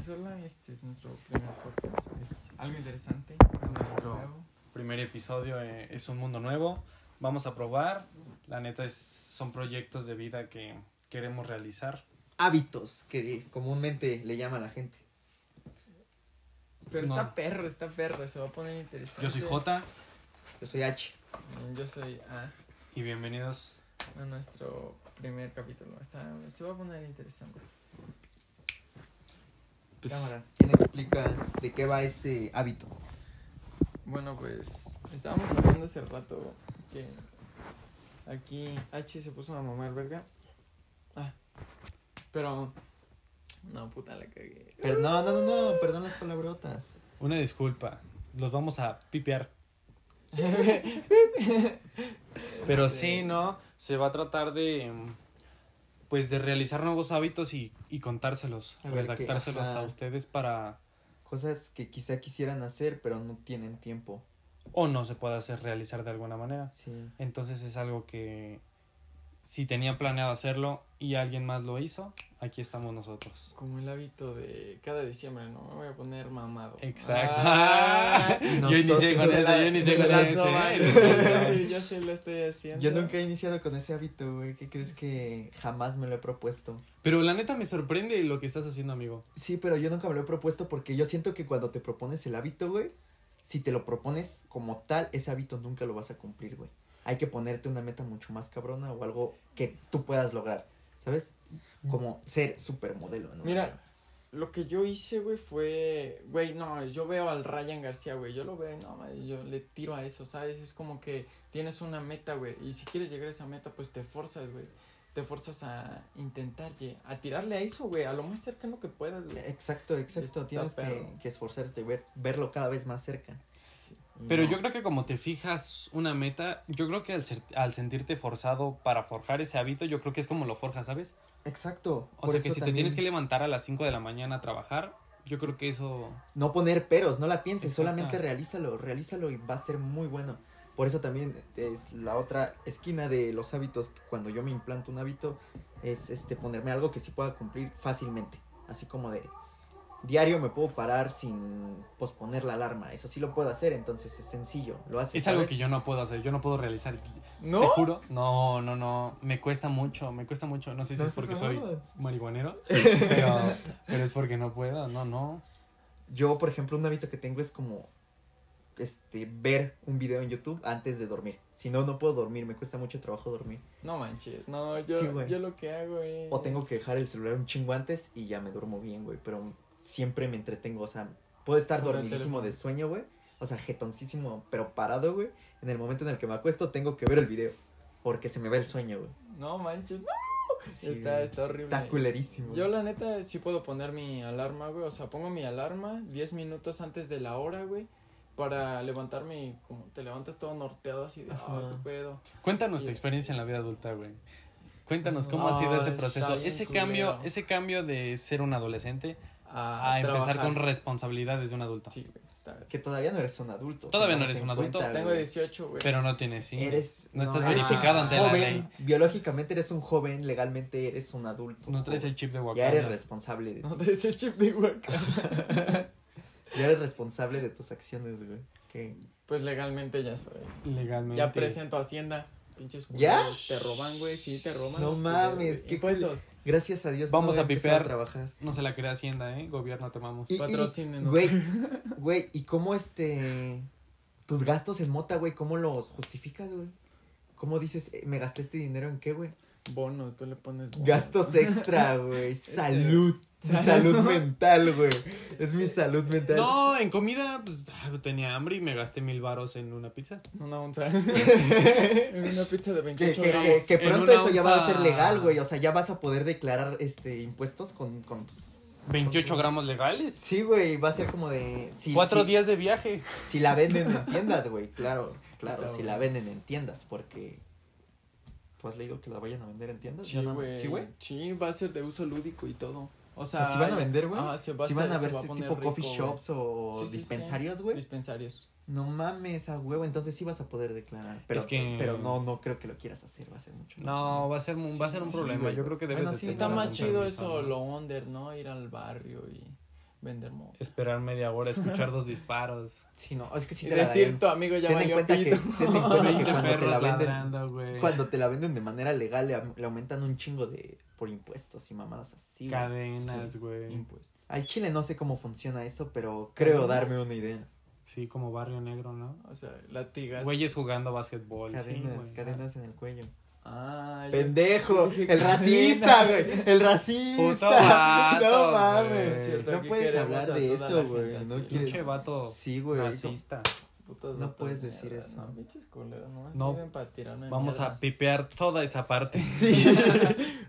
Pues hola, este es nuestro primer podcast. Es algo interesante. algo Nuestro- nuevo. Primer episodio eh, es un mundo nuevo. Vamos a probar. La neta es, son proyectos de vida que queremos realizar. Hábitos, que comúnmente le llama la gente. Pero No. está perro, está perro. Se va a poner interesante. Yo soy Jota Yo soy H. Yo soy A. y bienvenidos. A nuestro primer capítulo. Está, se va a poner interesante. Pues, Cámara. ¿Quién explica de qué va este hábito? Bueno, pues estábamos hablando hace rato que aquí H se puso a mamar, ¿verdad? Ah, pero. No, puta, la cagué. Pero no, no, no, no, perdón las palabrotas. Una disculpa. Los vamos a pipear. Pero sí, ¿no? Se va a tratar de. Pues de realizar nuevos hábitos y, y contárselos. A redactárselos a ustedes para. Cosas que quizá quisieran hacer, pero no tienen tiempo. O no se pueda hacer realizar de alguna manera. Sí. Entonces es algo que si tenía planeado hacerlo y alguien más lo hizo, aquí estamos nosotros. Como el hábito de cada diciembre, ¿no? Me voy a poner mamado. Exacto. Ah, yo inicié con eso, yo inicié con soban. ¿eh? Sí, yo sí lo estoy haciendo. Yo nunca he iniciado con ese hábito, güey. ¿Qué crees que jamás me lo he propuesto? Pero la neta me sorprende lo que estás haciendo, amigo. Sí, pero yo nunca me lo he propuesto porque yo siento que cuando te propones el hábito, güey, si te lo propones como tal, ese hábito nunca lo vas a cumplir, güey. Hay que ponerte una meta mucho más cabrona o algo que tú puedas lograr, ¿sabes? Como ser supermodelo, ¿no? Mira, lo que yo hice, güey, fue, güey, no, yo veo al Ryan García, güey, yo lo veo, no, yo le tiro a eso, ¿sabes? Es como que tienes una meta, güey, y si quieres llegar a esa meta, pues te forzas, güey, te forzas a intentar, a tirarle a eso, güey, a lo más cercano que puedas, güey. Exacto, exacto. Está Tienes que, que esforzarte, ver, verlo cada vez más cerca. Sí. Pero no- yo creo que como te fijas una meta, yo creo que al, ser- al sentirte forzado para forjar ese hábito, yo creo que es como lo forjas, ¿sabes? Exacto. O sea que si te tienes que levantar a las 5 de la mañana a trabajar, yo creo que eso... No poner peros, no la pienses, Exacto. solamente realízalo, realízalo y va a ser muy bueno. Por eso también es la otra esquina de los hábitos, que cuando yo me implanto un hábito, es este ponerme algo que sí pueda cumplir fácilmente. Así como de diario me puedo parar sin posponer la alarma. Eso sí lo puedo hacer, entonces es sencillo. Lo haces. Es algo que yo no puedo hacer, yo no puedo realizar. ¿No? Te juro. No, no, no. Me cuesta mucho, me cuesta mucho. No sé si No es porque soy marihuanero, pero, pero es porque no puedo. No, no. Yo, por ejemplo, un hábito que tengo es como este ver un video en YouTube antes de dormir. Si no, no puedo dormir, me cuesta mucho trabajo dormir. No manches, no, yo, Sí, yo lo que hago es... O tengo que dejar el celular un chingo antes y ya me duermo bien, güey. Pero siempre me entretengo, o sea, puedo estar dormidísimo de sueño, güey. O sea, jetoncísimo, pero parado, güey. En el momento en el que me acuesto, tengo que ver el video. Porque se me va el sueño, güey. No manches, no, Sí, está, güey. está horrible. Está culerísimo. Yo la neta sí puedo poner mi alarma, güey. O sea, pongo mi alarma 10 minutos antes de la hora, güey. Para levantarme y como te levantas todo norteado así de, ah, Ajá. qué pedo. Cuéntanos tu experiencia en la vida adulta, güey. Cuéntanos cómo ha sido ese proceso, ese culero. cambio, ese cambio de ser un adolescente A, a empezar con responsabilidades de un adulto. Sí, güey, Que todavía no eres un adulto. Todavía no eres un adulto. cuenta, Tengo güey. 18, güey. Pero no tienes sí. Eres, No estás eres verificado ante la ley. Biológicamente eres un joven, legalmente eres un adulto. No traes joven. el chip de Ya Wakanda. eres responsable de No traes el chip de Waka. Ya eres responsable de tus acciones, güey. Que Pues legalmente ya soy. legalmente. Ya presento a Hacienda. Pinches ¿Ya? Te roban, güey. Sí, te roban. No los mames, qué. Impuestos. gracias a Dios Vamos no a pipear. trabajar. No se la crea Hacienda, ¿eh? Gobierno, te amamos. Patrocínenos. Güey, güey, ¿y cómo este tus gastos en mota, güey, cómo los justificas, güey? ¿Cómo dices, eh, me gasté este dinero en qué, güey? Bonos, tú le pones bonos. Gastos extra, güey. Salud. Salud mental, güey. Es mi salud mental. No, en comida, pues ah, tenía hambre y me gasté mil varos en una pizza. Una onza. en una pizza de Que, 28 que- gramos. que- que pronto eso ya va a onza- ser legal, güey. O sea, ya vas a poder declarar este impuestos con, con tus. 28 gramos legales. Sí, güey, va a ser como de. Si, Cuatro si- días de viaje. Si la venden en tiendas, güey, claro, claro, Está si bueno. la venden en tiendas, porque... ¿Tú has leído que la vayan a vender en tiendas? Sí, güey. ¿Sí, güey? Sí, va a ser de uso lúdico y todo. O O sea, ¿sí van a vender, güey? ¿Sí van a ver tipo coffee shops o Sí, sí, sí. dispensarios, güey? Dispensarios. No mames, a huevo, entonces sí vas a poder declarar. Pero, Es que- pero no, no creo que lo quieras hacer, va a ser mucho. No, va a ser un, va a ser un Sí, problema. Yo creo que debes Bueno, de Está más chido eso, ¿no? lo under, ¿no? Ir al barrio y vender moto. Esperar media hora, escuchar dos disparos. Sí, no, es que si te la decir, darían. tu amigo ya Ten en cuenta que, ten en cuenta que 20 cuando te la venden, ladrando, cuando te la venden de manera legal le, aumentan un chingo de por impuestos y mamadas así. güey. Cadenas, Sí. güey. Impuesto. Al Chile no sé cómo funciona eso, pero creo ¿Cadenas? darme una idea. Sí, como barrio negro, ¿no? O sea, latigas. Güeyes jugando básquetbol. sí, Cadenas, güey. cadenas en el cuello. Ah, Pendejo, el racista, güey, el racista. Puto vato, no mames, Cierto, no puedes hablar a de eso, güey. No quieres. Pinche vato Sí, güey. racista. Putos No puedes de decir mierda, eso. No, pinches culeros, No. tirarme Vamos mierda. a pipear toda esa parte. Sí.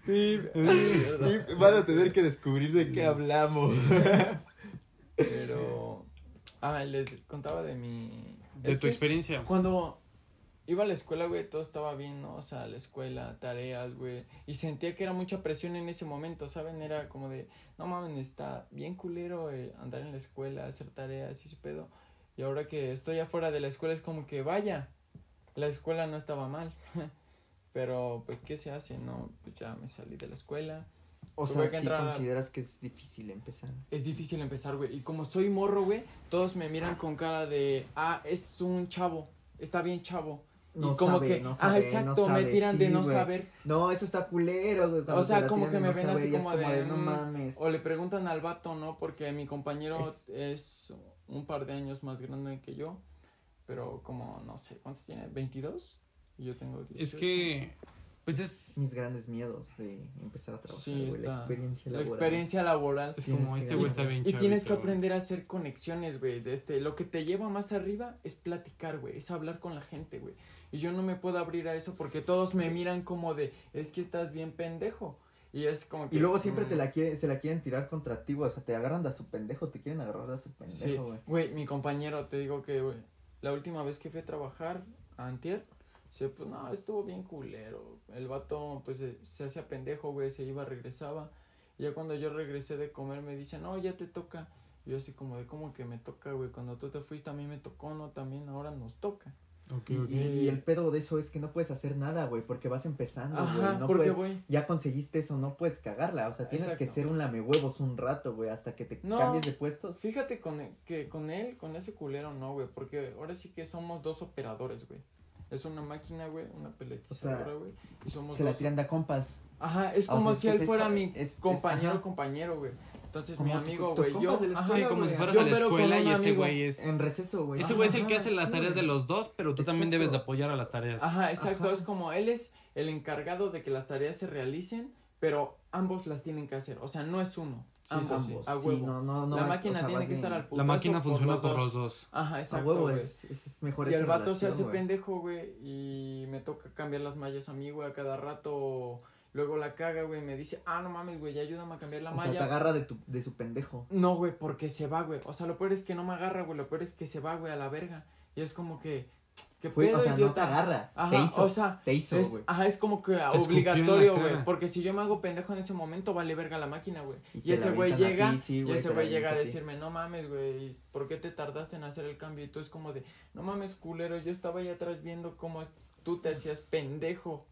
Sí, mierda. sí, Van a tener que descubrir de qué hablamos. Pero. Ah, les contaba de mi. De es tu que experiencia. Cuando iba a la escuela, güey, todo estaba bien, ¿no? O sea, la escuela, tareas, güey. Y sentía que era mucha presión en ese momento, ¿saben? Era como de, no mames, está bien culero eh, andar en la escuela, hacer tareas y ese pedo. Y ahora que estoy afuera de la escuela es como que, vaya, la escuela no estaba mal. Pero, pues, ¿qué se hace? No, pues ya me salí de la escuela. O sea, que a- consideras que es difícil empezar. Es difícil empezar, güey. Y como soy morro, güey, todos me miran con cara de, ah, es un chavo, está bien chavo. No y como sabe, que, no ah, exacto, no me tiran de no saber. No, eso está culero, güey. O sea, como que me no ven así como de, no mm, mames. O le preguntan al vato, ¿no? Porque mi compañero Es- es, un par de años más grande que yo. Pero como, no sé, ¿cuántos tiene? ¿22? Y yo tengo 18. Es que, pues es, Mis grandes miedos de empezar a trabajar, Sí, güey, la experiencia La laboral. experiencia laboral. es como este güey está bien Y tienes que aprender a hacer conexiones, güey. De este, lo que te lleva más arriba es platicar, güey. Es hablar con la gente, güey. Y yo no me puedo abrir a eso porque todos me miran como de, es que estás bien pendejo. Y es como que... Y luego siempre mm, te la quiere, se la quieren tirar contra ti, güey. O sea, te agarran de su pendejo, te quieren agarrar de su Sí, pendejo, güey. güey, mi compañero, te digo que, güey, la última vez que fui a trabajar a Antier, se, pues, no, estuvo bien culero. El vato, pues, se, se hacía pendejo, güey, se iba, regresaba. Y ya cuando yo regresé de comer, me dice, no, ya te toca. Y yo así como de, ¿cómo que me toca, güey? Cuando tú te fuiste a mí me tocó, no, también ahora nos toca. Ok, Y, el pedo de eso es que no puedes hacer nada, güey, porque vas empezando, güey. No porque, puedes, güey, ya conseguiste eso, no puedes cagarla. O sea, tienes que ser un lamehuevos un rato, güey, hasta que te No. cambies de puestos. fíjate con que con él, con ese culero, no, güey, porque ahora sí que somos dos operadores, güey. Es una máquina, güey, una peletizadora, güey, y somos Se la dos tiran de compas. Ajá, es O como sea, si él fuera mi es- es- compañero, compañero, güey. Entonces mi amigo, güey, yo, de la ajá, Sí, como si güey. fueras Yo a la escuela y ese güey es... En receso, güey. Ese güey es el que hace las sí, tareas de los dos, pero tú también debes de apoyar a las tareas. Ajá, exacto, Ajá. es como él es el encargado de que las tareas se realicen, pero ambos las tienen que hacer, o sea, no es uno, Sí, ambos, sí, sí. a Sí, huevo. no, no, no la es- máquina o sea, tiene que estar al putazo La máquina funciona por los dos. dos. Ajá, A exacto, huevo, güey. es, es, es mejor Y el vato se hace güey. pendejo, güey, y me toca cambiar las mallas a mí, güey, a cada rato. Luego la caga, güey, me dice, ah, no mames, güey, ya ayúdame a cambiar la O sea, malla. te agarra de, tu, de su pendejo. No, güey, porque se va, güey. O sea, lo peor es que no me agarra, güey. Lo peor es que se va, güey, a la verga. Y es como que. ¿Qué Fue- pedo, o sea, no te idiota? agarra. Ajá, te hizo. o sea, te hizo, es, güey. ajá, es como que escupió obligatorio, güey. Porque si yo me hago pendejo en ese momento, vale verga la máquina, güey. Y ese güey llega, ti, sí, y ese güey llega a decirme, no mames, güey, ¿por qué te tardaste en hacer el cambio? Y tú es como de, no mames, culero, yo estaba ahí atrás viendo cómo tú te hacías pendejo.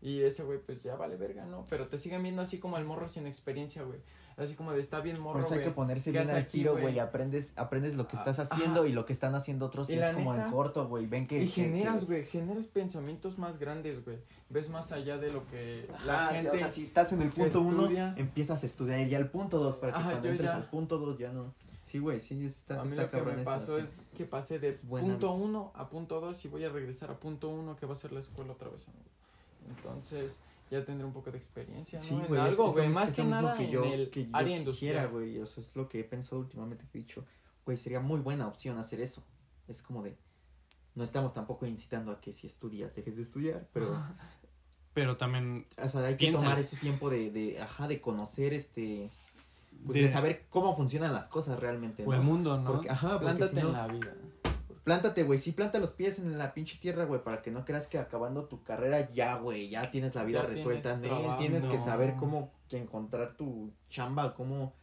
Y ese güey, pues ya vale verga, ¿no? Pero te siguen viendo así como el morro sin experiencia, güey. Así como de, está bien morro, Por eso hay que ponerse ¿Qué bien al tiro, güey? Aprendes, aprendes lo que estás haciendo ajá. y lo que están haciendo otros. Y Y la es como en neta- corto, güey. Ven que. Y que- generas, que- güey, generas pensamientos más grandes, güey. Ves más allá de lo que la Ajá, sí, gente... o sea, si estás en el que punto uno, empiezas a estudiar y ya el punto dos para que Ajá, cuando entres ya- al punto dos ya no. Sí, güey, sí, está, a mí está lo que me eso, pasó sí. es que pasé de punto uno a punto dos y voy a regresar a punto uno que va a ser la escuela otra vez. amigo. Entonces ya tendré un poco de experiencia, ¿no? Sí, en algo, güey, más que nada que yo, en el que yo área quisiera, industrial. güey, eso es lo que he pensado últimamente que he dicho, güey, sería muy buena opción hacer eso. Es como de, no estamos tampoco incitando a que si estudias dejes de estudiar, pero, Pero también o sea, hay que tomar ese tiempo de, de, ajá, de conocer, este, pues de- de saber cómo funcionan las cosas realmente, o el mundo, ¿no? Porque, ajá, porque Plántate si no- en la vida. Plántate, güey, sí, planta los pies en la pinche tierra, güey, para que no creas que acabando tu carrera ya, güey, ya tienes la vida Ya resuelta. tienes trabajo. tienes que No. saber cómo que encontrar tu chamba, cómo,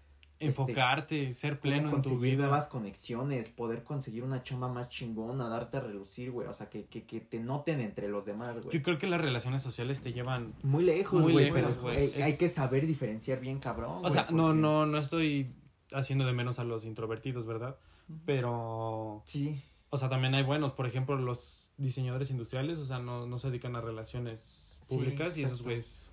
Enfocarte, ser pleno en tu conseguir vida. nuevas conexiones, poder conseguir una chamba más chingona, darte a relucir, güey, o sea, que, que, que te noten entre los demás, güey. Yo creo que las relaciones sociales te llevan... Muy lejos, Muy güey, lejos, pero güey. hay, hay Es- que saber diferenciar bien, cabrón. O güey, sea, no, no, no estoy haciendo de menos a los introvertidos, ¿verdad? Pero, Sí, o sea, también hay buenos, por ejemplo, los diseñadores industriales, o sea, no, no se dedican a relaciones Sí, públicas y esos güeyes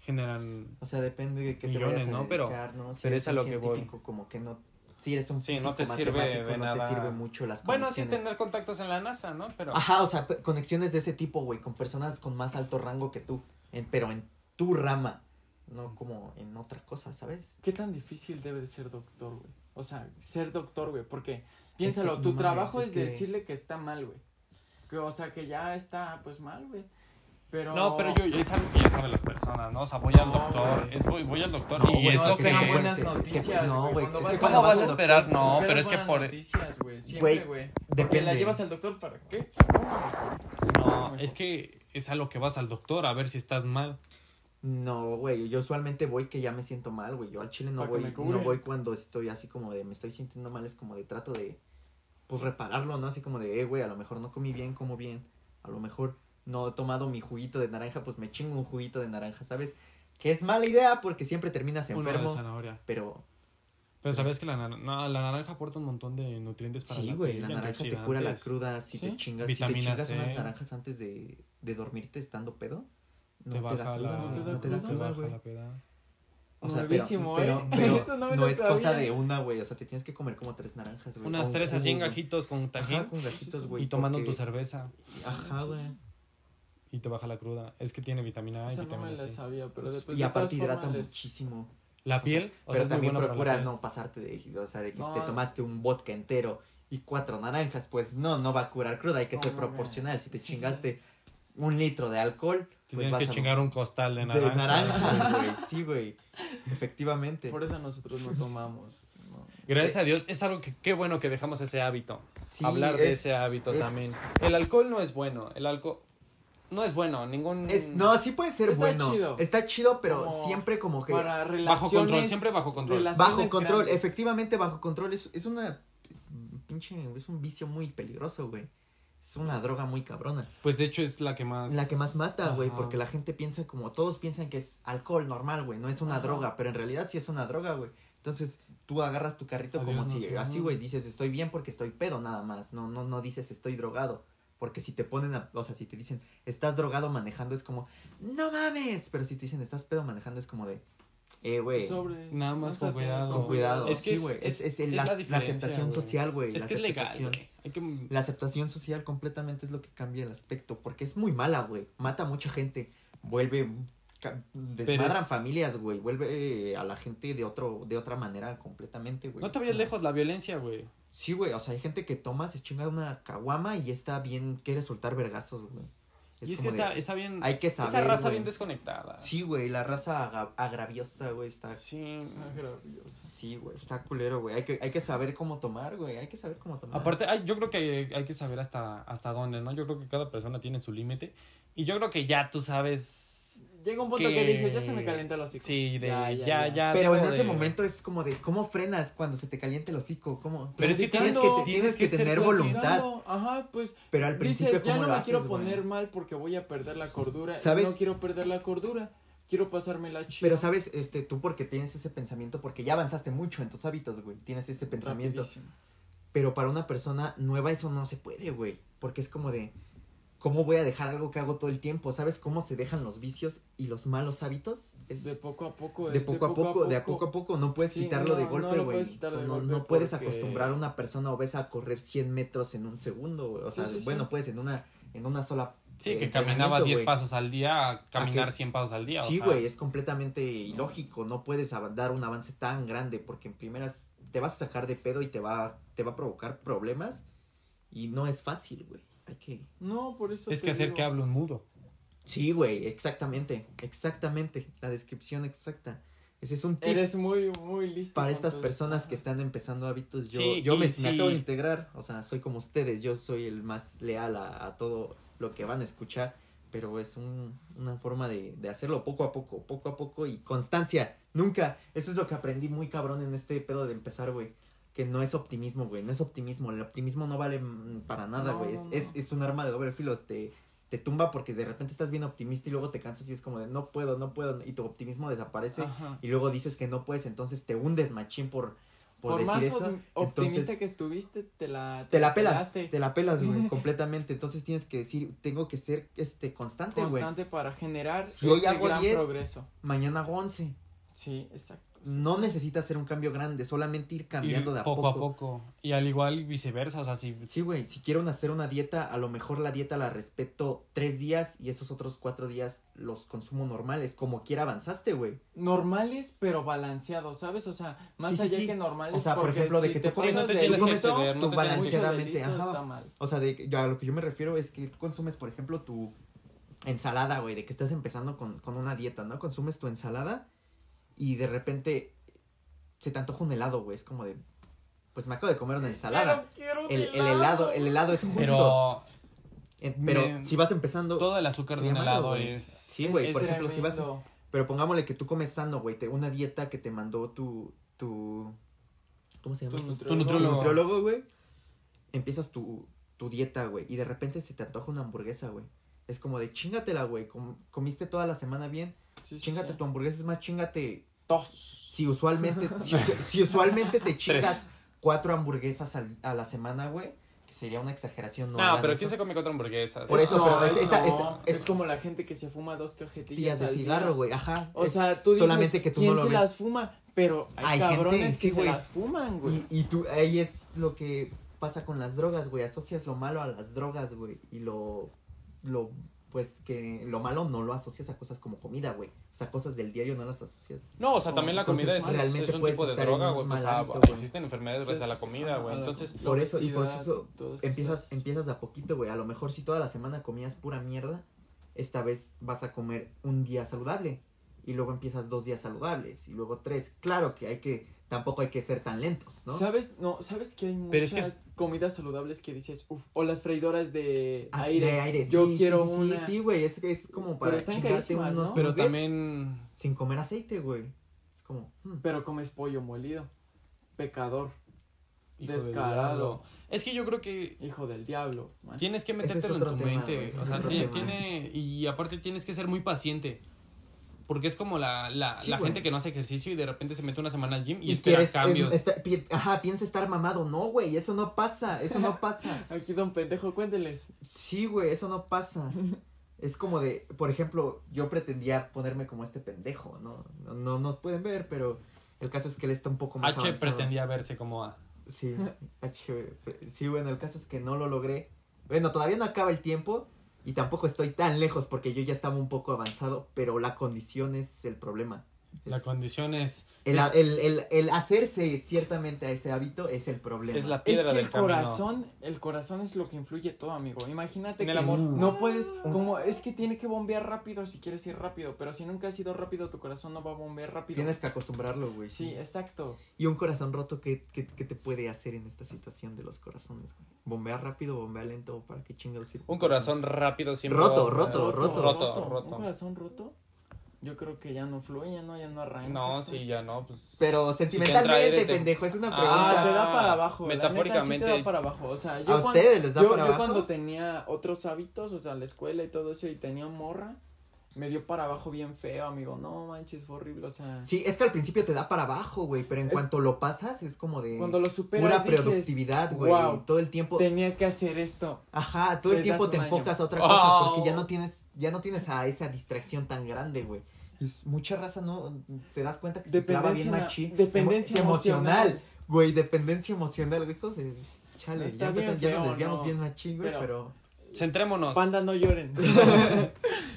generan... o sea, depende de qué te Millones, vayas a ¿no? Pero- dedicar, ¿no? Si pero eres es a lo que voy. como que no... Si eres un Sí, no te sirve de no nada. te sirve mucho las Bueno, sí tener contactos en la NASA, ¿no? Pero... Ajá, o sea, conexiones de ese tipo, güey, con personas con más alto rango que tú, en- pero en tu rama, no como en otra cosa, ¿sabes? ¿Qué tan difícil debe de ser doctor, güey? O sea, ser doctor, güey, porque piénsalo, que, tu no trabajo mames, es, es que- decirle que está mal, güey. Que, o sea, que ya está, pues, mal, güey. Pero... No, pero yo, yo es algo que ya saben las personas, ¿no? O sea, voy al No, doctor, es voy, voy al doctor No, y es no, lo que que... que- buenas que- noticias, no, güey, es que ¿Cómo vas a esperar? doctor, No, Esperas pero es que por... noticias, güey, siempre, Güey, depende. la llevas al doctor para qué? No, es que es a lo que vas al doctor, a ver si estás mal. No, güey, yo usualmente voy que ya me siento mal, güey. Yo al chile no que voy, no voy cuando estoy así como de me estoy sintiendo mal, es como de trato de pues repararlo, ¿no? Así como de, eh, güey, a lo mejor no comí bien, como bien. A lo mejor no he tomado mi juguito de naranja, pues me chingo un juguito de naranja, ¿sabes? Que es mala idea porque siempre terminas Uno de enfermo, zanahoria. pero Pero sabes que la, nar- no, la naranja aporta un montón de nutrientes para sí, güey, la de naranja te cura la cruda, si ¿Sí? te chingas, si te chingas C. unas naranjas antes de, de dormirte estando pedo, no Te te, baja da cruda, la, ¿No te da cruda? güey. O sea, pero, Nuevísimo, pero, ¿eh? pero Eso no no, me lo es cosa de una, güey. O sea, te tienes que comer como tres naranjas, güey. Unas tres así en gajitos con tajín Ajá, con gajitos, güey. y tomando porque- tu cerveza Ajá, güey. y te baja la cruda. Es que tiene vitamina A y Esa no me vitamina la sabía, pero después Y de aparte hidrata les- muchísimo. La piel, o sea, pero también procura no pasarte de, o sea, de que No. te tomaste un vodka entero y cuatro naranjas, pues no, no va a curar cruda, hay que No, ser no, no. proporcional. Si te Sí, chingaste un litro de alcohol, pues tienes vas que a- chingar un costal de de naranja. naranjas, güey. Sí, güey. Efectivamente. Por eso nosotros no tomamos. ¿no? Gracias a Dios, es algo que qué bueno que dejamos ese hábito. Sí, Hablar de es- ese hábito es- también. El alcohol no es bueno, el alcohol no es bueno, ningún Es, no, sí puede ser Está bueno. chido. Está chido, pero Como siempre como que Para relaciones. bajo control, siempre bajo control. bajo control, grandes. efectivamente bajo control. Es, es una pinche, es un vicio muy peligroso, güey. Es una droga muy cabrona. Pues de hecho es la que más La que más mata, güey, porque la gente piensa como, todos piensan que es alcohol normal, güey, no es una Ajá. droga, pero en realidad sí es una droga, güey. Entonces, tú agarras tu carrito como si, así, güey, dices, estoy bien porque estoy pedo nada más, no, no, no dices estoy drogado. Porque si te ponen a, o sea, si te dicen, estás drogado manejando, es como, no mames. Pero si te dicen, estás pedo manejando, es como de, eh, güey, Nada más con cuidado. con cuidado. Es que sí, güey, es, es- es el- es la, la la diferencia, aceptación social, güey. Es la que es legal. Hay que La aceptación social completamente es lo que cambia el aspecto, porque es muy mala, güey. Mata a mucha gente, vuelve ca- desmadran es- familias, güey, vuelve eh, a la gente de otro de otra manera completamente, güey. No te vayas como- lejos la violencia, güey. Sí, güey, o sea, hay gente que toma, se chinga una caguama y está bien, quiere soltar vergazos, güey. Y es que de, está, está bien hay que saber, esa raza güey. bien desconectada. Sí, güey, la raza aga- agraviosa, güey, está Sí. Maravilloso. Sí, güey, está culero, güey. Hay que, hay que saber cómo tomar, güey. Hay que saber cómo tomar. Aparte, hay- yo creo que hay, hay que saber hasta, hasta dónde, ¿no? Yo creo que cada persona tiene su límite. Y yo creo que ya tú sabes. Llega un punto que, dices, ya se me calienta el hocico. Sí, de ya, Ya, ya. ya, Pero en ese de- momento es como de, ¿cómo frenas cuando se te calienta el hocico? ¿Cómo? Pero es que tienes que, que- te- tienes tienes que, que tener voluntad. Ajá, pues Pero al principio, dices, ya ¿cómo no lo me haces, quiero poner mal porque voy a perder la cordura. ¿Sabes? No quiero perder la cordura. Quiero pasarme la chica. Pero sabes, este, tú porque tienes ese pensamiento, porque ya avanzaste mucho en tus hábitos, güey. Tienes ese pensamiento. Pero para una persona nueva eso no se puede, güey. Porque es como de, ¿cómo voy a dejar algo que hago todo el tiempo? ¿Sabes cómo se dejan los vicios y los malos hábitos? Es De poco a poco. de poco a poco, de a poco a poco, no puedes Sí, quitarlo de golpe, güey. puedes quitar de no, golpe no puedes porque- acostumbrar a una persona obesa a correr 100 metros en un segundo, güey. O sea, Sí, sí, sí. bueno, puedes en una, en una sola. Sí, eh, que caminaba entrenamiento, 10 güey. pasos al día, a caminar que- 100 pasos al día. Sí, güey, es completamente ilógico. No puedes dar un avance tan grande porque en primeras te vas a sacar de pedo y te va, te va a provocar problemas. Y no es fácil, güey. Hay que. No, por eso. Es que hacer digo. que hable un mudo. Sí, güey, exactamente. Exactamente. La descripción exacta. Ese es un tip. Eres muy, muy listo. para estas personas que están empezando hábitos, yo, Sí, yo me, sí. me acabo de integrar, o sea, soy como ustedes, yo soy el más leal a, a todo lo que van a escuchar, pero es un- una forma de, de hacerlo poco a poco, poco a poco y constancia, nunca, eso es lo que aprendí muy cabrón en este pedo de empezar, güey, que no es optimismo, güey, no es optimismo, el optimismo no vale para nada, No, güey, no, es, no. es, es un arma de doble filo, te, te tumba porque de repente estás bien optimista y luego te cansas y es como de no puedo, no puedo, y tu optimismo desaparece Ajá. y luego dices que no puedes, entonces te hundes machín por, por, Por, decir más eso. op- optimista entonces, que estuviste, te la te la pelas, pelaste. te la pelas, güey, completamente. Entonces tienes que decir, tengo que ser este constante, güey. constante para generar Si hoy este hago gran 10, progreso. Mañana hago 11. Sí, exacto. sí, No sí. necesitas hacer un cambio grande, solamente ir cambiando Ir de a poco, poco. a poco. Y al igual viceversa, o sea, si... Sí, güey, si quiero hacer una dieta, a lo mejor la dieta la respeto tres días y esos otros cuatro días los consumo normales. Como quiera avanzaste, güey. Normales, pero balanceados, ¿sabes? O sea, más Sí, sí, allá sí. que normales. O sea, por porque ejemplo, de si que te comes- no te de tienes que exceder, no te balanceadamente, listo ajá. está mal. O sea, de, ya, a lo que yo me refiero es que tú consumes, por ejemplo, tu ensalada, güey, de que estás empezando con, con una dieta, ¿no? Consumes tu ensalada y de repente se te antoja un helado, güey. Es como de, pues me acabo de comer una ensalada. Quiero, quiero un El, el helado, el helado es justo. Pero En- pero me- si vas empezando, todo el azúcar de un helado es... Sí, güey, por ejemplo, si vas- pero pongámosle que tú comes sano, güey, te- una dieta que te mandó tu, tu, ¿cómo se llama? Tu? Tu nutriólogo. nutriólogo, güey. Empiezas tu, tu dieta, güey, y de repente se te antoja una hamburguesa, güey. Es como de chingatela, güey, com- comiste toda la semana bien, Sí, sí, chingate sí. tu hamburguesa, es más, chingate, Dos. si usualmente, si, usu- si usualmente te chingas cuatro hamburguesas al- a la semana, güey, que sería una exageración, no No, pero eso. ¿quién se come cuatro hamburguesas? Por eso, No, pero es- es, esa- no, esa- es es- como la gente que se fuma dos cajetillas de al cigarro, güey, ajá. O sea, tú dices, solamente que tú no ¿quién lo se ves? las fuma? Pero hay, Hay gente, cabrones sí, que se las fuman, güey. Y, y tú, ahí es lo que pasa con las drogas, güey. Asocias lo malo a las drogas, güey. Y lo, lo, pues que lo malo no lo asocias a cosas como comida, güey. O sea, cosas del diario no las asocias. No, o sea, también la Entonces, comida es, realmente es un tipo de droga, güey. hábito, güey. existen enfermedades gracias a la comida, güey. Entonces, Por eso, y por eso Empiezas, esas- empiezas de a poquito, güey. A lo mejor si toda la semana comías pura mierda, esta vez vas a comer un día saludable. Y luego empiezas dos días saludables. Y luego tres. Claro que hay que, tampoco hay que ser tan lentos, ¿no? ¿Sabes? No, ¿sabes que hay muchas Pero es que es- comidas saludables que dices, uff, o las freidoras de Ah, aire. de aire, Yo sí, quiero sí, sí, una. Sí, güey, es, es como para están chingarte carísimas, unos ¿no? pero también... sin comer aceite, güey. Es como, hmm. Pero comes pollo molido. Pecador. hijo Descarado. Es que yo creo que Hijo del diablo. man. tienes que es metértelo en tu tema, mente. O sea, tiene, tiene- Y aparte tienes que ser muy paciente. Porque es como la, la, Sí, la gente que no hace ejercicio y de repente se mete una semana al gym y, Y espera quieres, cambios. eh, está- pi- ajá, piensa estar mamado. No, güey, eso no pasa, eso no pasa. Aquí, don pendejo, cuénteles. Sí, güey, eso no pasa. Es como de, por ejemplo, yo pretendía ponerme como este pendejo, ¿no? No, no nos pueden ver, pero el caso es que él está un poco más H avanzado. pretendía verse como A. Sí, H, sí, bueno, el caso es que no lo logré. Bueno, todavía no acaba el tiempo y tampoco estoy tan lejos porque yo ya estaba un poco avanzado, pero la condición es el problema. La Es- condición es, el, el, el, el hacerse ciertamente a ese hábito es el problema. es la Es piedra que del el camino. corazón, el corazón es lo que influye todo, amigo. Imagínate En que el amor. no puedes, como es que tiene que bombear rápido si quieres ir rápido, pero si nunca has ido rápido, tu corazón no va a bombear rápido. Tienes que acostumbrarlo, güey. Sí, exacto. Y un corazón roto, ¿qué, qué, qué te puede hacer en esta situación de los corazones, güey? ¿Bombear rápido, bombear lento? ¿Para qué chingados? Un corazón rápido siempre. Roto, roto, roto. Roto, roto. Un corazón roto. Yo creo que ya no fluye, no, ya no arranca. No, sí, ya no, pues. Pero sentimentalmente, aire, te- pendejo, es una Ah, pregunta. Ah, te da para abajo. la neta, Metafóricamente. sí te da para abajo. O sea, ¿A yo cuando, ustedes les da yo, para yo abajo? cuando tenía otros hábitos, o sea, la escuela y todo eso, y tenía morra, me dio para abajo bien feo, amigo. No manches, fue horrible. O sea, Sí, es que al principio te da para abajo, güey, pero en Es- cuanto lo pasas es como de cuando lo superas, pura dices, productividad, güey. "Wow, y todo el tiempo, tenía que hacer esto. ajá, todo el tiempo te año. enfocas a otra cosa Oh. porque ya no tienes, ya no tienes a esa distracción tan grande, güey. Es mucha raza, ¿no? Te das cuenta que se clava bien machín. dependencia Emo- emocional. Güey, dependencia emocional, güey. De- Chale, ya, empezamos, bien ya nos desviamos ¿no? bien machín, güey, Pero- pero... Centrémonos. Panda, no lloren.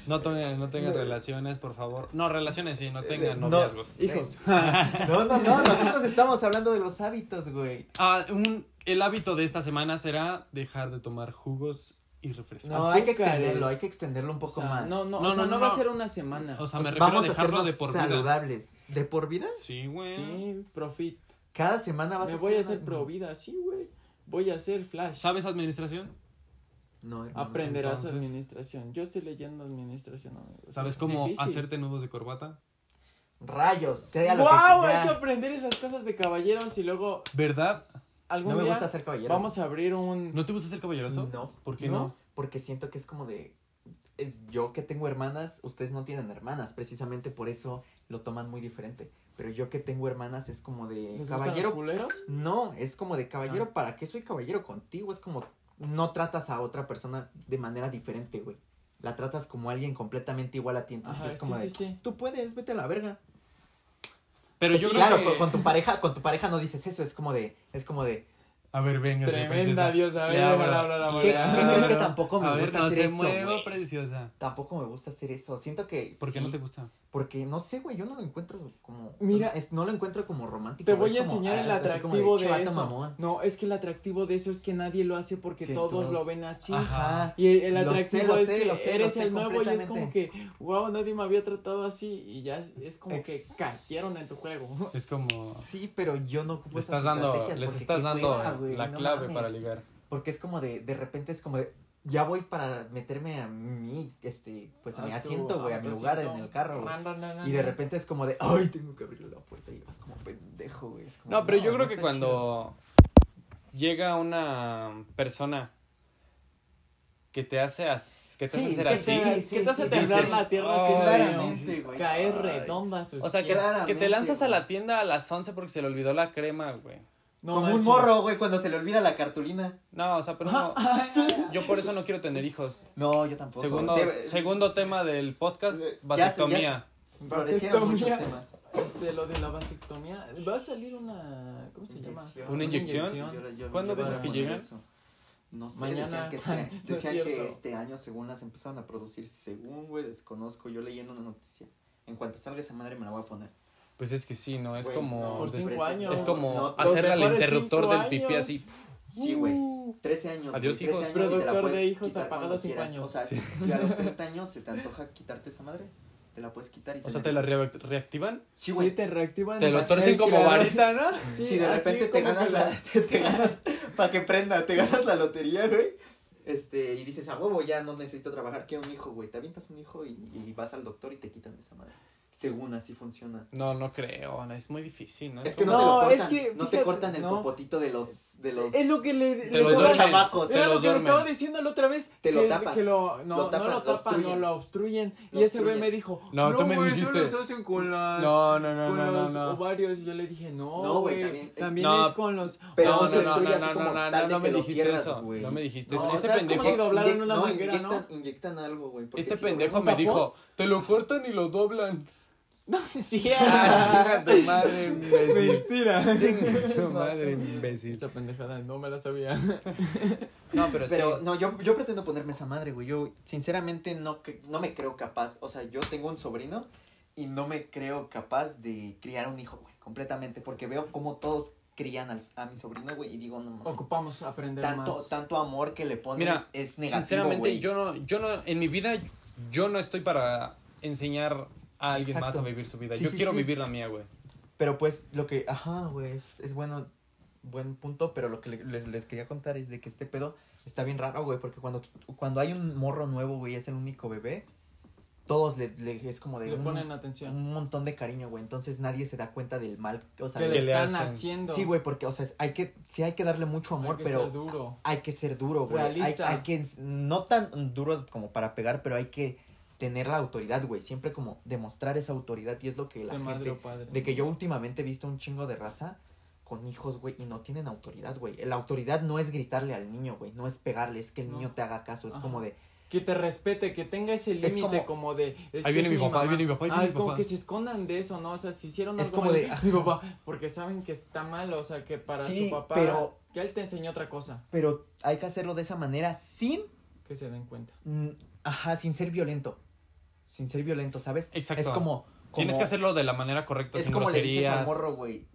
No tengan, no tengan relaciones, por favor. No, relaciones sí, no tengan no. noviazgos. Hijos. No, no, no, nosotros estamos hablando de los hábitos, güey. Ah, un, el hábito de esta semana será dejar de tomar jugos y refrescos. No, hay que extenderlo, hay que extenderlo un O poco sea, más. no, no, No, o sea, no, no, va no. a ser una semana. O sea, O me sea, refiero a vamos a dejarlo de por vida. saludables. ¿De por vida? Sí, güey. Sí, profit. Cada semana vas Me a voy a hacer pro vida, sí, güey. Voy a hacer flash. ¿Sabes administración? No, hermano. Aprenderás entonces- administración. Yo estoy leyendo administración. ¿Sabes es cómo difícil. hacerte nudos de corbata? Rayos, sea lo ¡Wow! que Hay que aprender esas cosas de caballeros y luego ¿Verdad? algún No me día gusta ser caballero. vamos a abrir un... ¿No te gusta ser caballeroso? No, ¿Por qué ¿No? no? porque siento que es como de es yo que tengo hermanas, ustedes no tienen hermanas, precisamente por eso lo toman muy diferente. pero yo que tengo hermanas es como de ¿Les gustan caballero. los culeros? No, es como de caballero, Ah. ¿para qué soy caballero contigo? Es como no tratas a otra persona de manera diferente, güey. La tratas como alguien completamente igual a ti, entonces Ajá, es como sí, de sí, sí. tú puedes, vete a la verga. Pero yo creo claro, que... con, con tu pareja, con tu pareja no dices eso, es como de es como de A ver, venga, Tremenda diosa, a ver, Ya, déjala bro. hablar, ¿qué, crees que tampoco me A ver, gusta no hacer se eso, mueva, Tampoco me gusta hacer eso. Siento que ¿Por qué no te gusta? Porque no sé, güey, yo no lo encuentro como Mira, es- no lo encuentro como romántico. Te voy a como, enseñar el ah, como atractivo "Che, de eso. mamón". No, es que el atractivo de eso es que nadie lo hace porque Que todos todos- lo ven así. Ajá. Y el, el Lo sé, atractivo lo es sé, que lo sé, eres el nuevo y es como que, wow, nadie me había tratado así y ya es- es como que cayeron en tu juego. Es como... Sí, pero yo no ocupo Le esas estás dando, estrategias les estás dando la no clave mames. para ligar. Porque es como de, de repente es como de, ya voy para meterme a mi, este, pues a mi A asiento, güey, a mi lugar en el carro, güey. Ran, ran, ran, ran, Y de repente es como de, ay, tengo que abrirle la puerta y vas como pendejo, güey. No, pero yo no creo que cuando llega una persona que te hace, as- que te Sí, hace que así, te- sí, que te hace sí, temblar dices, la tierra "Ay, así chido". Claramente, güey. Caer Ay. redonda sus O sea, que, que te lanzas a güey. la tienda a las 11 porque se le olvidó la crema, güey. No como un morro, güey, cuando se le olvida la cartulina. No, o sea, pero no, yo por eso no quiero tener hijos. No, yo tampoco. Segundo, Te- segundo tema del podcast, Ya sé, ya vasectomía. Florecieron muchos Vasectomía. temas. Este, lo de la vasectomía. Va a salir una. ¿Cómo se llama? ¿Una inyección? Yo- yo- ¿Cuándo yo dices voy a que poner llegan? eso. No sé, Mañana. decían que No este, es decían que cierto. este año según las empezaron a producir, según, güey, desconozco, yo leyendo una noticia. En cuanto salga esa madre me la voy a poner. Pues es que sí, ¿no? Es Güey, como... no, Por cinco años. Es como No, hacerle al interruptor del pipí años. así. Sí, güey. Uh. 13 años. Adiós, güey, 13 hijos. años Productor de hijos quitar apagado cuando cinco quieras. años. O sea, Sí. si, a los 30 años se te antoja quitarte esa madre, te la puedes quitar y O sea, ¿te la re- reactivan? Sí, Sí, güey. te reactivan. Te lo torcen sí, como claro. varita, ¿no? Sí, si de repente te ganas la, te, te ganas para que prenda, te ganas la lotería, güey. Este, y dices, a huevo, ya no necesito trabajar, quiero un hijo, güey. Te avientas un hijo y, y vas al doctor y te quitan esa madre. Según así funciona. No, no creo, no, es muy difícil, ¿no? Es que no, No, te es lo cortan. que, no te cortan el no. popotito de los de los Es lo que le, le los estaba- duermen. chamacos, te Era lo que estaba diciendo la otra vez. Te lo que, tapan. Que lo, no, Lo no tapan, lo lo tapan, no lo obstruyen. Lo y ese güey me dijo, No, tú me dijiste- se hacen con las. No, no, no, con no, no, los no. ovarios. Y yo le dije, no, No, güey, también También, es- No, es con los. pero no, no no, no, no, no, no, no, de no me dijiste eso. güey. No me dijiste No, eso. Este sea, es como pendejo. si doblaran una no, manguera, inyectan, ¿no? inyectan algo, güey. Este pendejo me dijo, te lo cortan y lo doblan. No, sí, Ah, chinga tu madre, imbécil. Mentira. Chinga tu madre, imbécil. Esa pendejada, no me la sabía. No, pero, Pero sí. no, yo, yo pretendo ponerme esa madre, güey. Yo sinceramente no, no me creo capaz. O sea, yo tengo un sobrino y no me creo capaz de criar un hijo, güey. Completamente. Porque veo cómo todos crían al- a mi sobrino, güey. Y digo, no mames. Ocupamos aprender Tanto, más. tanto amor que le ponen Mira, es negativo, Sinceramente, güey. yo no, yo no, en mi vida, yo no estoy para enseñar a alguien más a Exacto. vivir su vida. Sí, yo sí, quiero sí. vivir la mía, güey. Pero pues lo que, ajá, güey, es, es bueno, buen punto, pero lo que le- les, les quería contar es de que este pedo está bien raro, güey, porque cuando, cuando hay un morro nuevo, güey, es el único bebé, todos le, le- es como de Le un, ponen atención. un montón de cariño, güey, entonces nadie se da cuenta del mal, o sea, que le están hacen. haciendo. sí, güey, porque, o sea, es- hay que, sí hay que darle mucho amor, Hay que pero ser duro. hay que ser duro, güey, hay, Realista. hay que, no tan duro como para pegar, pero hay que tener la autoridad, güey, siempre como demostrar esa autoridad y es lo que la de gente padre. de que yo últimamente he visto un chingo de raza con hijos, güey, y no tienen autoridad, güey. La autoridad no es gritarle al niño, güey, no es pegarle, es que el No. niño te haga caso, es Ajá. como de, Que te respete, que tenga ese Es límite como- como, de... es Ahí viene es mi papá, ahí mamá. viene mi papá, ahí Ah, viene es mi como papá. que se escondan de eso, ¿no? O sea, si hicieron Es algo como mal, de, mi papá, porque saben que está mal, o sea, que para Sí, su papá... pero- Que él te enseñó otra cosa, pero hay que hacerlo de esa manera sin, que se den cuenta. ajá, sin ser violento, sin ser violento, ¿sabes? Exacto. Es como, Tienes que hacerlo de la manera correcta, es sin como le dices al groserías. morro, güey,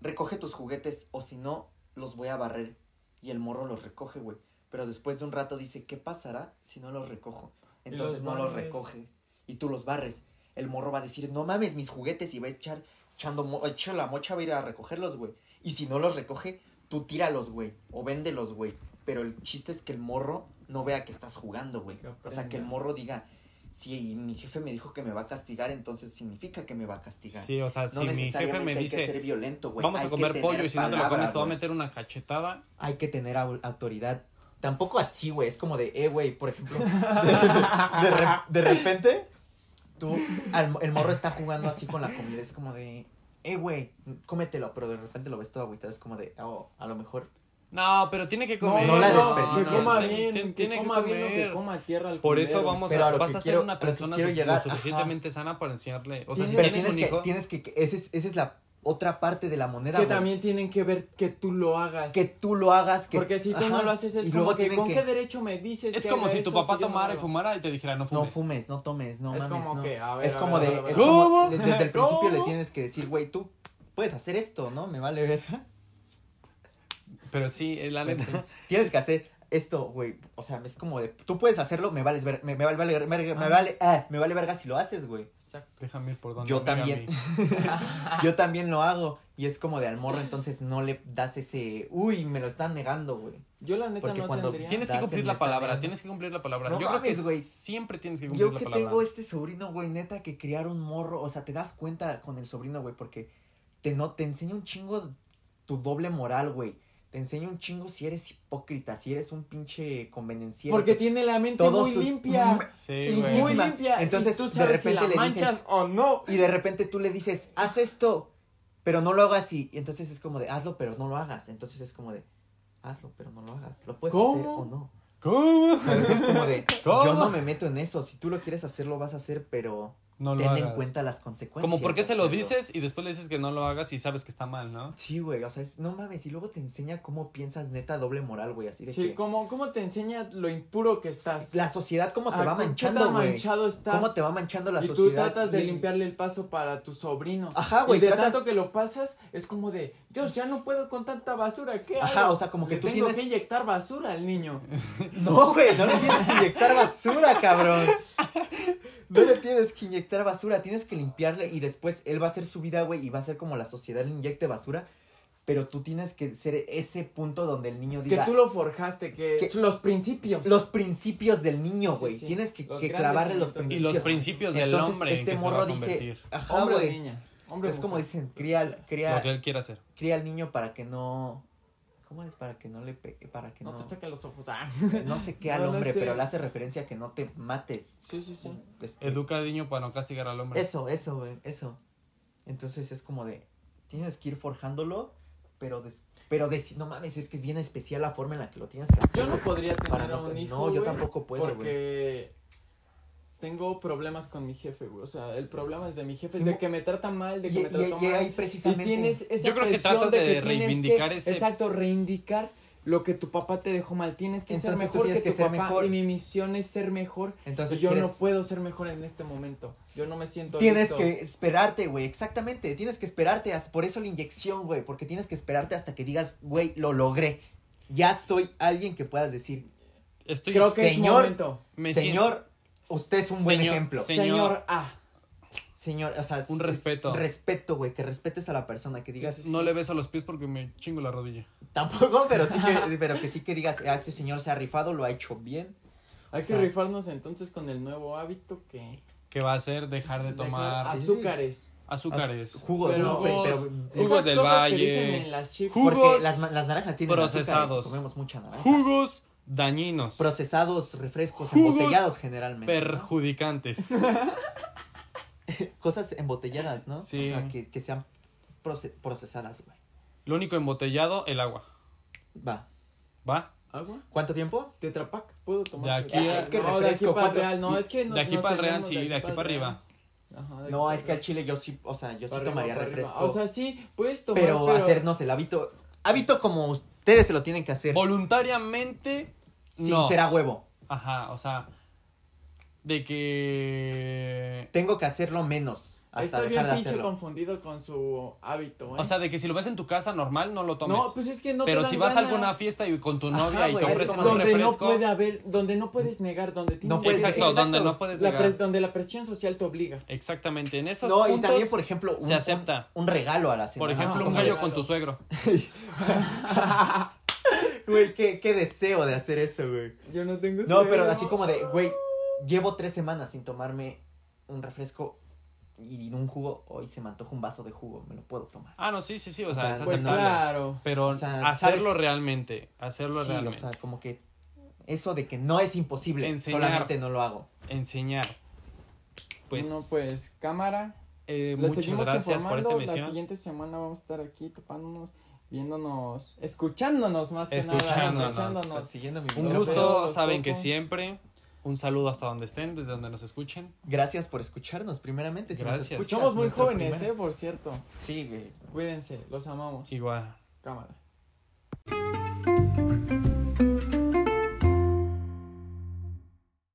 recoge tus juguetes o si no, los voy a barrer. Y el morro los recoge, güey. Pero después de un rato dice, ¿qué pasará si no los recojo? Entonces los no los recoge. Y tú los barres. El morro va a decir, no mames, mis juguetes. Y va a echar, echando, mo- echa la mocha, va a ir a recogerlos, güey. Y si no los recoge, tú tíralos, güey. O véndelos, güey. Pero el chiste es que el morro no vea que estás jugando, güey. O sea, que el morro diga, si mi jefe me dijo que me va a castigar, entonces significa que me va a castigar. Sí, o sea, no si mi jefe me hay que ser dice, violento, güey. vamos a comer pollo y si no te lo comes te voy a meter una cachetada. Hay que tener au- autoridad. Tampoco así, güey. Es como de, eh, güey, por ejemplo. De, re- de repente, tú, al- el morro está jugando así con la comida. Es como de, eh, güey, cómetelo, pero de repente lo ves todo agüitado, es como de, oh, a lo mejor No, pero tiene que comer. no la Que desperdicies. coma Tiene- bien, tiene- que tiene que coma bien que comer. coma tierra al Por eso vamos Pero a a, vas que a ser quiero- una que persona su- llegar, lo suficientemente sana para enseñarle. O sea, si Tienes- Pero tienes tienes un que, hijo, tienes que, que esa es, esa es la otra parte de la moneda, Que también tienen que ver que tú lo hagas. que tú lo hagas, que Porque si tú no lo haces es y como que, ¿con que- qué derecho me dices es que como si tu papá no tomara y fumara y te dijera no No fumes. fumes, no tomes, no Es mames, como no. que, a ver, es como de, ver, a ver. es como, ¿Cómo? de- desde el principio le tienes que decir, güey, tú puedes hacer esto, ¿no? Me vale ver. Pero sí, eh, la neta. tienes que hacer esto, güey. O sea, es como de, tú puedes hacerlo, me vales ver, me, me vale, vale- me, me Ah. vale, ah, me vale verga si lo haces, güey. Exacto. Déjame ir por donde. Yo también. Yo también lo hago y es como de al morro, entonces no le das ese, uy, me lo están negando, güey. Yo la neta Porque no cuando tendría. Tienes que cumplir la palabra, tienes que cumplir la palabra. No Yo creo que güey. siempre tienes que cumplir Yo la que palabra. tengo este sobrino, güey, neta, que criar un morro, o sea, te das cuenta con el sobrino, güey, porque te, no, te enseña un chingo tu doble moral, güey. Te enseña un chingo si eres hipócrita, si eres un pinche convenenciero. Porque tiene la mente Todos muy tus- limpia. Sí, Y güey. Muy limpia. entonces, y tú de sabes si repente la le manchas dices- o no. Y de repente tú le dices, haz esto, pero no lo hagas así. Y entonces es como de, hazlo, pero no lo hagas. Entonces es como de, hazlo, pero no lo hagas. ¿Lo puedes ¿Cómo? hacer o no? ¿Cómo? ¿Sabes? Es como de, ¿Cómo? yo no me meto en eso. Si tú lo quieres hacer, lo vas a hacer, pero No lo ten hagas. en cuenta las consecuencias. Como por qué se lo dices y después le dices que no lo hagas y sabes que está mal, ¿no? Sí, güey, o sea, es- no mames, y luego te enseña cómo piensas neta doble moral, güey, así de Sí, que ¿cómo, ¿cómo te enseña lo impuro que estás? la sociedad cómo te Ah, va ¿con qué manchando, güey. manchado estás? Cómo te va manchando la y tú sociedad. tratas de y- limpiarle el paso para tu sobrino. Ajá, güey, Y de tratas- tanto que lo pasas, es como de, Dios, ya no puedo con tanta basura, ¿qué Ajá, hago? o sea, como que Le tú tengo tienes- que inyectar basura al niño. No, güey, no le tienes que inyectar basura, cabrón. No le tienes que inyectar basura, tienes que limpiarle y después él va a hacer su vida, güey, y va a ser como la sociedad le inyecte basura, pero tú tienes que ser ese punto donde el niño Que diga tú lo forjaste, que, Que- los principios. los principios del niño, sí, güey. sí. Tienes que, Los que clavarle los cimientos. Y principios. los principios del Entonces, hombre en este que se va morro a dice, ajá, hombre o güey. Hombre Es como dicen, cría, Lo cría, que él quiera hacer. cría al niño para que no ¿Cómo es para que no le pegue, para que No no te saque los ojos. Ah. no sé qué al No hombre, sé. pero le hace referencia a que no te mates. Sí, sí, sí. Este, Educa al niño para no castigar al hombre. Eso, eso, güey, eso. Entonces es como de, tienes que ir forjándolo, pero des- pero des- no mames, es que es bien especial la forma en la que lo tienes que hacer. Yo no podría para tener a no- un hijo. No, yo tampoco puedo, güey. Porque tengo problemas con mi jefe, güey. O sea, el problema es de mi jefe, es de que me trata mal, de Y, que me trata y mal. ahí Y precisamente tienes esa Yo creo que presión tratas de de que reivindicar que, ese- Exacto, reivindicar lo que tu papá te dejó mal. Tienes que ser tú mejor tienes que, que tu ser papá. mejor. Y mi misión es ser mejor. Entonces y yo quieres- no puedo ser mejor en este momento. Yo no me siento Tienes listo. que esperarte, güey, exactamente. Tienes que esperarte, hasta, por eso la inyección, güey, porque tienes que esperarte hasta que digas, güey, lo logré. Ya soy alguien que puedas decir, Estoy Creo que es Señor, momento. me señor, usted es un buen Señor- ejemplo. Señor- Señor A. Señor, o sea, Un es- respeto. Respeto, güey, que respetes a la persona, que digas, Sí, sí, no le beso los pies porque me chingo la rodilla. tampoco, pero sí que, pero que sí que digas, a este señor se ha rifado, lo ha hecho bien. Hay O que sea- rifarnos entonces con el nuevo hábito que Que va a ser dejar de tomar dejar sí, sí. azúcares. azúcares. Haz- Jugos, Pero- no, pero, pero- Jugos Esas del valle. Que dicen en las chips. Jugos porque las, las naranjas tienen procesados. azúcares, comemos mucha naranja. Jugos dañinos. Procesados, refrescos, Jugos embotellados generalmente. ¿no? perjudicantes. Cosas embotelladas, ¿no? Sí. O sea, que, que sean proce- procesadas, güey. Lo único embotellado, el agua. Va. ¿Va? ¿Agua? ¿Cuánto tiempo? Tetrapac, ¿puedo tomar? De aquí Ah, a- es que no, no, de aquí refresco, para ¿cuánto? real, no, es que no, de aquí no para el Real, sí, de aquí para arriba. Ajá, de aquí No, es que al chile yo sí, o sea, yo sí arriba, tomaría arriba. refresco. O sea, sí, puedes tomar, pero, hacernos el hábito. Hábito como ustedes se lo tienen que hacer. Voluntariamente, sin no. ser a huevo. Ajá, o sea, de que... Tengo que hacerlo menos. Hasta Estoy dejar bien de pinche hacerlo. confundido con su hábito, ¿eh? O sea, de que si lo ves en tu casa normal, no lo tomes. no, pues es que no te Pero dan si vas a ganas. alguna fiesta y con tu Ajá, novia y güey, te es ofrecen un donde no refresco... puede haber, donde no puedes negar, donde tienes No puedes- Exacto, exacto. donde no puedes la negar. pres- donde la presión social te obliga. Exactamente, en esos No, y puntos, también, por ejemplo, un, se acepta. un, un regalo a la por semana. ejemplo, Ajá, un gallo regalo. con tu suegro. Güey, qué, qué deseo de hacer eso, güey. Yo no tengo No, pero así como de, güey, llevo tres semanas sin tomarme un refresco y un jugo. Hoy se me antoja un vaso de jugo, me lo puedo tomar. Ah, no, sí, sí, sí, o, O sea, sea, es aceptable. claro. Pero O sea, hacerlo ¿sabes? realmente, hacerlo sí, realmente. o sea, como que eso de que no es imposible, Enseñar. solamente no lo hago. Enseñar. Pues, Uno, pues, cámara. Eh, muchas gracias por esta informando. La emisión. siguiente semana vamos a estar aquí topándonos, viéndonos, escuchándonos más que nada. Escuchándonos. Escuchándonos. Siguiendo mi Un gusto, saben que siempre. Un saludo hasta donde estén, desde donde nos escuchen. Gracias por escucharnos, primeramente. Si nos Gracias. escuchas, Somos muy jóvenes, eh, por cierto. Sí, güey. Cuídense, los amamos. Igual. Cámara.